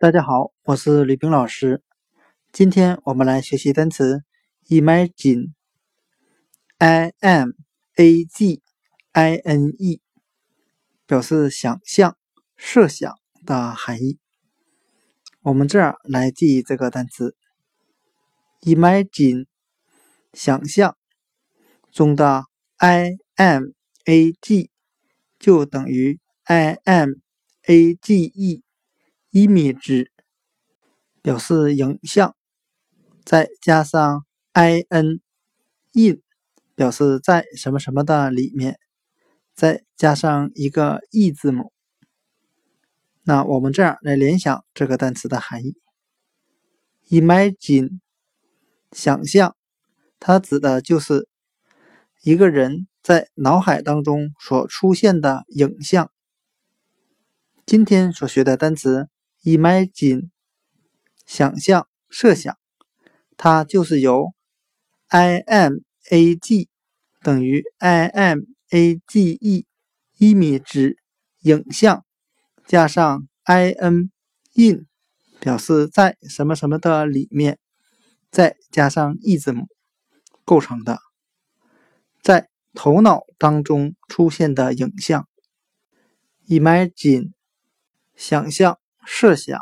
大家好，我是吕冰老师。今天我们来学习单词 imagine，i m a g i n e，表示想象、设想的含义。我们这儿来记忆这个单词 imagine，想象中的 i m a g 就等于 i m a g e。Image 表示影像，再加上 in，in 表示在什么什么的里面，再加上一个 e 字母。那我们这样来联想这个单词的含义：imagine 想象，它指的就是一个人在脑海当中所出现的影像。今天所学的单词。Imagine，想象、设想，它就是由 imag 等于 image，image 影像加上 in，in 表示在什么什么的里面，再加上 e 字母构成的，在头脑当中出现的影像。Imagine，想象。设想。